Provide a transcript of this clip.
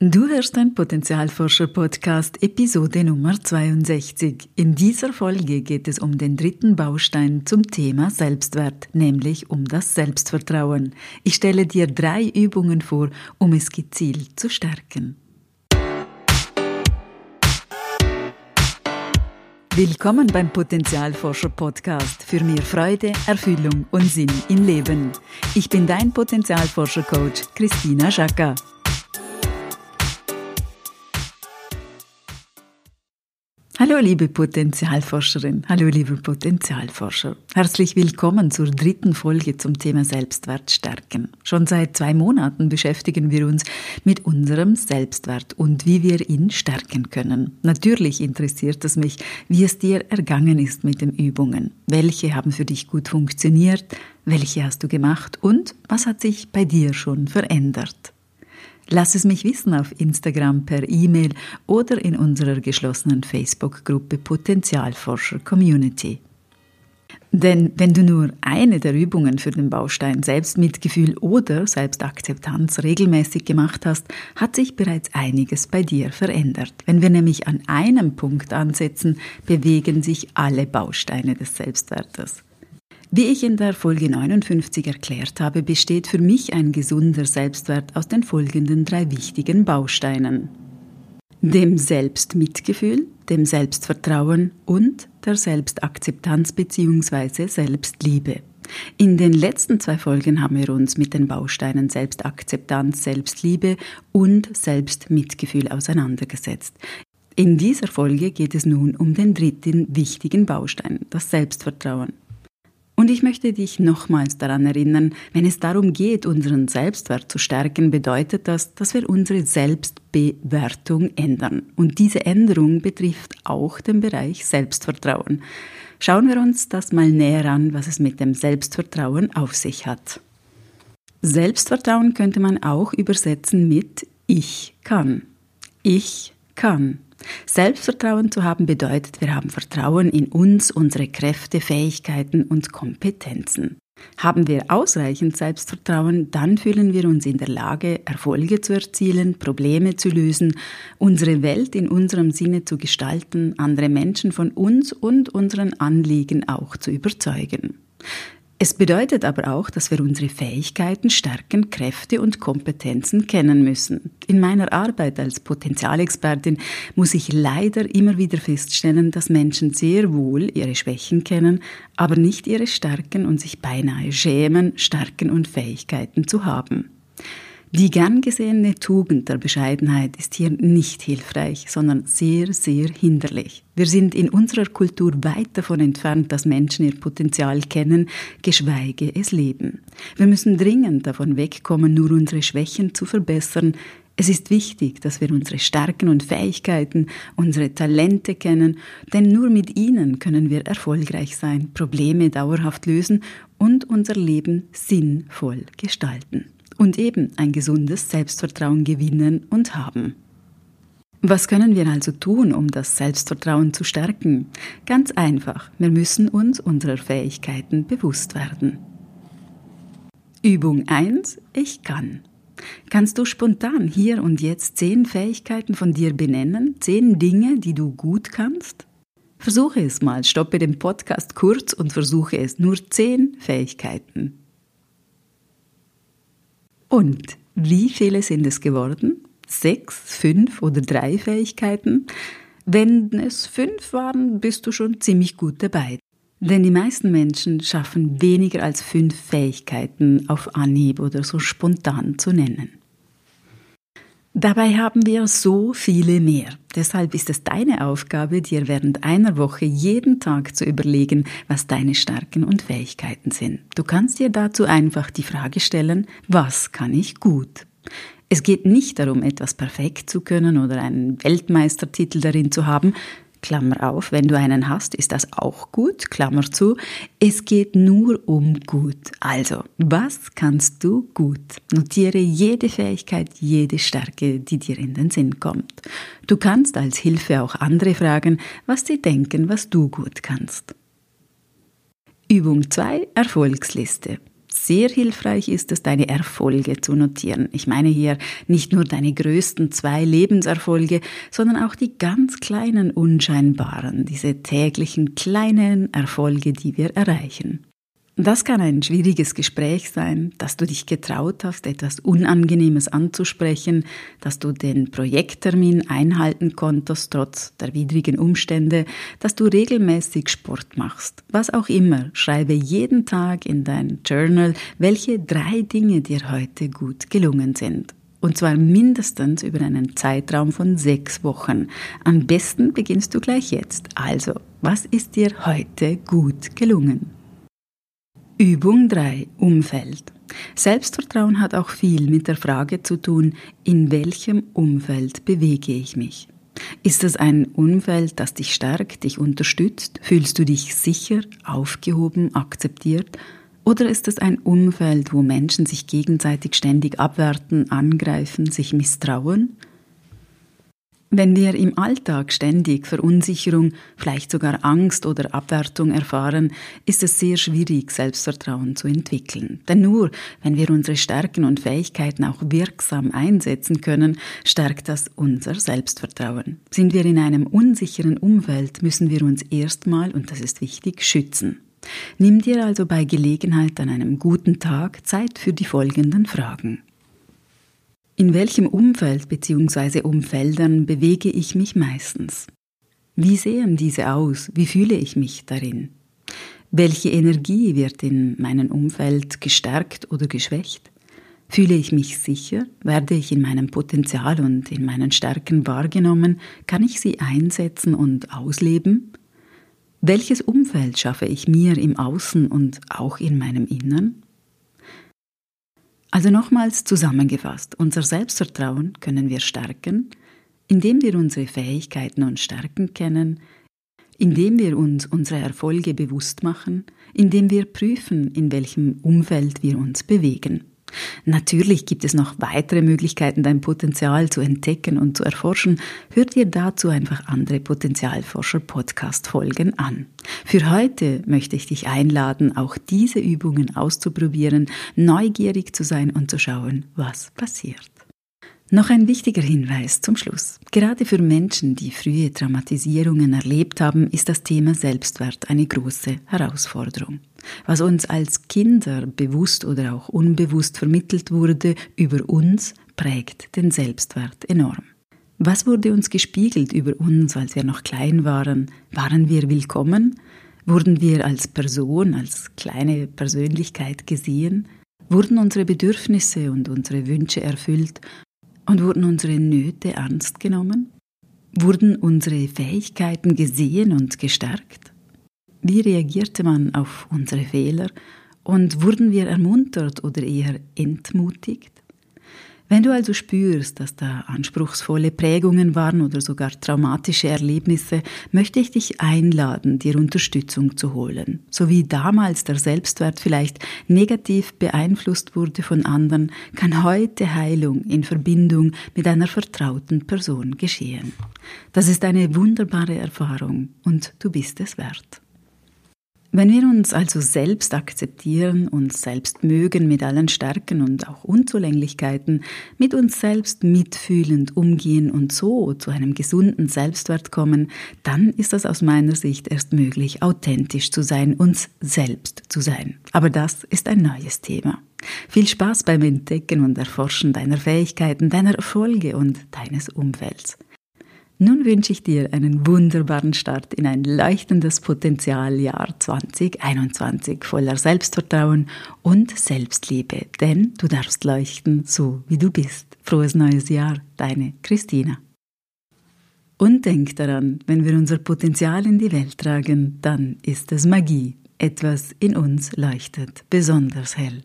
Du hörst den Potenzialforscher-Podcast Episode Nummer 62. In dieser Folge geht es um den dritten Baustein zum Thema Selbstwert, nämlich um das Selbstvertrauen. Ich stelle dir drei Übungen vor, um es gezielt zu stärken. Willkommen beim Potenzialforscher Podcast für mehr Freude, Erfüllung und Sinn im Leben. Ich bin dein Potenzialforscher Coach Christina Schacker. Hallo liebe Potenzialforscherin, hallo liebe Potenzialforscher. Herzlich willkommen zur dritten Folge zum Thema Selbstwert stärken. Schon seit zwei Monaten beschäftigen wir uns mit unserem Selbstwert und wie wir ihn stärken können. Natürlich interessiert es mich, wie es dir ergangen ist mit den Übungen. Welche haben für dich gut funktioniert? Welche hast du gemacht? Und was hat sich bei dir schon verändert? Lass es mich wissen auf Instagram per E-Mail oder in unserer geschlossenen Facebook-Gruppe Potenzialforscher Community. Denn wenn du nur eine der Übungen für den Baustein Selbstmitgefühl oder Selbstakzeptanz regelmäßig gemacht hast, hat sich bereits einiges bei dir verändert. Wenn wir nämlich an einem Punkt ansetzen, bewegen sich alle Bausteine des Selbstwertes. Wie ich in der Folge 59 erklärt habe, besteht für mich ein gesunder Selbstwert aus den folgenden drei wichtigen Bausteinen. Dem Selbstmitgefühl, dem Selbstvertrauen und der Selbstakzeptanz bzw. Selbstliebe. In den letzten zwei Folgen haben wir uns mit den Bausteinen Selbstakzeptanz, Selbstliebe und Selbstmitgefühl auseinandergesetzt. In dieser Folge geht es nun um den dritten wichtigen Baustein, das Selbstvertrauen. Und ich möchte dich nochmals daran erinnern, wenn es darum geht, unseren Selbstwert zu stärken, bedeutet das, dass wir unsere Selbstbewertung ändern. Und diese Änderung betrifft auch den Bereich Selbstvertrauen. Schauen wir uns das mal näher an, was es mit dem Selbstvertrauen auf sich hat. Selbstvertrauen könnte man auch übersetzen mit Ich kann. Ich kann. Selbstvertrauen zu haben bedeutet, wir haben Vertrauen in uns, unsere Kräfte, Fähigkeiten und Kompetenzen. Haben wir ausreichend Selbstvertrauen, dann fühlen wir uns in der Lage, Erfolge zu erzielen, Probleme zu lösen, unsere Welt in unserem Sinne zu gestalten, andere Menschen von uns und unseren Anliegen auch zu überzeugen. Es bedeutet aber auch, dass wir unsere Fähigkeiten, Stärken, Kräfte und Kompetenzen kennen müssen. In meiner Arbeit als Potenzialexpertin muss ich leider immer wieder feststellen, dass Menschen sehr wohl ihre Schwächen kennen, aber nicht ihre Stärken und sich beinahe schämen, Stärken und Fähigkeiten zu haben. Die gern gesehene Tugend der Bescheidenheit ist hier nicht hilfreich, sondern sehr, sehr hinderlich. Wir sind in unserer Kultur weit davon entfernt, dass Menschen ihr Potenzial kennen, geschweige es leben. Wir müssen dringend davon wegkommen, nur unsere Schwächen zu verbessern. Es ist wichtig, dass wir unsere Stärken und Fähigkeiten, unsere Talente kennen, denn nur mit ihnen können wir erfolgreich sein, Probleme dauerhaft lösen und unser Leben sinnvoll gestalten und eben ein gesundes Selbstvertrauen gewinnen und haben. Was können wir also tun, um das Selbstvertrauen zu stärken? Ganz einfach, wir müssen uns unserer Fähigkeiten bewusst werden. Übung 1. Ich kann. Kannst du spontan hier und jetzt zehn Fähigkeiten von dir benennen, zehn Dinge, die du gut kannst? Versuche es mal, stoppe den Podcast kurz und versuche es nur zehn Fähigkeiten. Und wie viele sind es geworden? Sechs, fünf oder drei Fähigkeiten? Wenn es fünf waren, bist du schon ziemlich gut dabei. Denn die meisten Menschen schaffen weniger als fünf Fähigkeiten auf Anhieb oder so spontan zu nennen. Dabei haben wir so viele mehr. Deshalb ist es deine Aufgabe, dir während einer Woche jeden Tag zu überlegen, was deine Stärken und Fähigkeiten sind. Du kannst dir dazu einfach die Frage stellen, was kann ich gut? Es geht nicht darum, etwas perfekt zu können oder einen Weltmeistertitel darin zu haben, Klammer auf, wenn du einen hast, ist das auch gut, Klammer zu. Es geht nur um gut. Also, was kannst du gut? Notiere jede Fähigkeit, jede Stärke, die dir in den Sinn kommt. Du kannst als Hilfe auch andere fragen, was sie denken, was du gut kannst. Übung 2 Erfolgsliste. Sehr hilfreich ist es, deine Erfolge zu notieren. Ich meine hier nicht nur deine größten zwei Lebenserfolge, sondern auch die ganz kleinen, unscheinbaren, diese täglichen kleinen Erfolge, die wir erreichen. Das kann ein schwieriges Gespräch sein, dass du dich getraut hast, etwas Unangenehmes anzusprechen, dass du den Projekttermin einhalten konntest trotz der widrigen Umstände, dass du regelmäßig Sport machst. Was auch immer, schreibe jeden Tag in dein Journal, welche drei Dinge dir heute gut gelungen sind. Und zwar mindestens über einen Zeitraum von sechs Wochen. Am besten beginnst du gleich jetzt. Also, was ist dir heute gut gelungen? Übung 3. Umfeld. Selbstvertrauen hat auch viel mit der Frage zu tun, in welchem Umfeld bewege ich mich. Ist es ein Umfeld, das dich stärkt, dich unterstützt? Fühlst du dich sicher, aufgehoben, akzeptiert? Oder ist es ein Umfeld, wo Menschen sich gegenseitig ständig abwerten, angreifen, sich misstrauen? Wenn wir im Alltag ständig Verunsicherung, vielleicht sogar Angst oder Abwertung erfahren, ist es sehr schwierig, Selbstvertrauen zu entwickeln. Denn nur wenn wir unsere Stärken und Fähigkeiten auch wirksam einsetzen können, stärkt das unser Selbstvertrauen. Sind wir in einem unsicheren Umfeld, müssen wir uns erstmal, und das ist wichtig, schützen. Nimm dir also bei Gelegenheit an einem guten Tag Zeit für die folgenden Fragen. In welchem Umfeld bzw. Umfeldern bewege ich mich meistens? Wie sehen diese aus? Wie fühle ich mich darin? Welche Energie wird in meinem Umfeld gestärkt oder geschwächt? Fühle ich mich sicher? Werde ich in meinem Potenzial und in meinen Stärken wahrgenommen? Kann ich sie einsetzen und ausleben? Welches Umfeld schaffe ich mir im Außen und auch in meinem Innern? Also nochmals zusammengefasst, unser Selbstvertrauen können wir stärken, indem wir unsere Fähigkeiten und Stärken kennen, indem wir uns unsere Erfolge bewusst machen, indem wir prüfen, in welchem Umfeld wir uns bewegen. Natürlich gibt es noch weitere Möglichkeiten, dein Potenzial zu entdecken und zu erforschen. Hör dir dazu einfach andere Potenzialforscher-Podcast-Folgen an. Für heute möchte ich dich einladen, auch diese Übungen auszuprobieren, neugierig zu sein und zu schauen, was passiert. Noch ein wichtiger Hinweis zum Schluss. Gerade für Menschen, die frühe Traumatisierungen erlebt haben, ist das Thema Selbstwert eine große Herausforderung. Was uns als Kinder bewusst oder auch unbewusst vermittelt wurde über uns, prägt den Selbstwert enorm. Was wurde uns gespiegelt über uns, als wir noch klein waren? Waren wir willkommen? Wurden wir als Person, als kleine Persönlichkeit gesehen? Wurden unsere Bedürfnisse und unsere Wünsche erfüllt und wurden unsere Nöte ernst genommen? Wurden unsere Fähigkeiten gesehen und gestärkt? Wie reagierte man auf unsere Fehler? Und wurden wir ermuntert oder eher entmutigt? Wenn du also spürst, dass da anspruchsvolle Prägungen waren oder sogar traumatische Erlebnisse, möchte ich dich einladen, dir Unterstützung zu holen. So wie damals der Selbstwert vielleicht negativ beeinflusst wurde von anderen, kann heute Heilung in Verbindung mit einer vertrauten Person geschehen. Das ist eine wunderbare Erfahrung und du bist es wert. Wenn wir uns also selbst akzeptieren, uns selbst mögen mit allen Stärken und auch Unzulänglichkeiten, mit uns selbst mitfühlend umgehen und so zu einem gesunden Selbstwert kommen, dann ist das aus meiner Sicht erst möglich, authentisch zu sein, uns selbst zu sein. Aber das ist ein neues Thema. Viel Spaß beim Entdecken und Erforschen deiner Fähigkeiten, deiner Erfolge und deines Umfelds. Nun wünsche ich dir einen wunderbaren Start in ein leuchtendes Potenzialjahr 2021 voller Selbstvertrauen und Selbstliebe, denn du darfst leuchten, so wie du bist. Frohes neues Jahr, deine Christina. Und denk daran, wenn wir unser Potenzial in die Welt tragen, dann ist es Magie. Etwas in uns leuchtet besonders hell.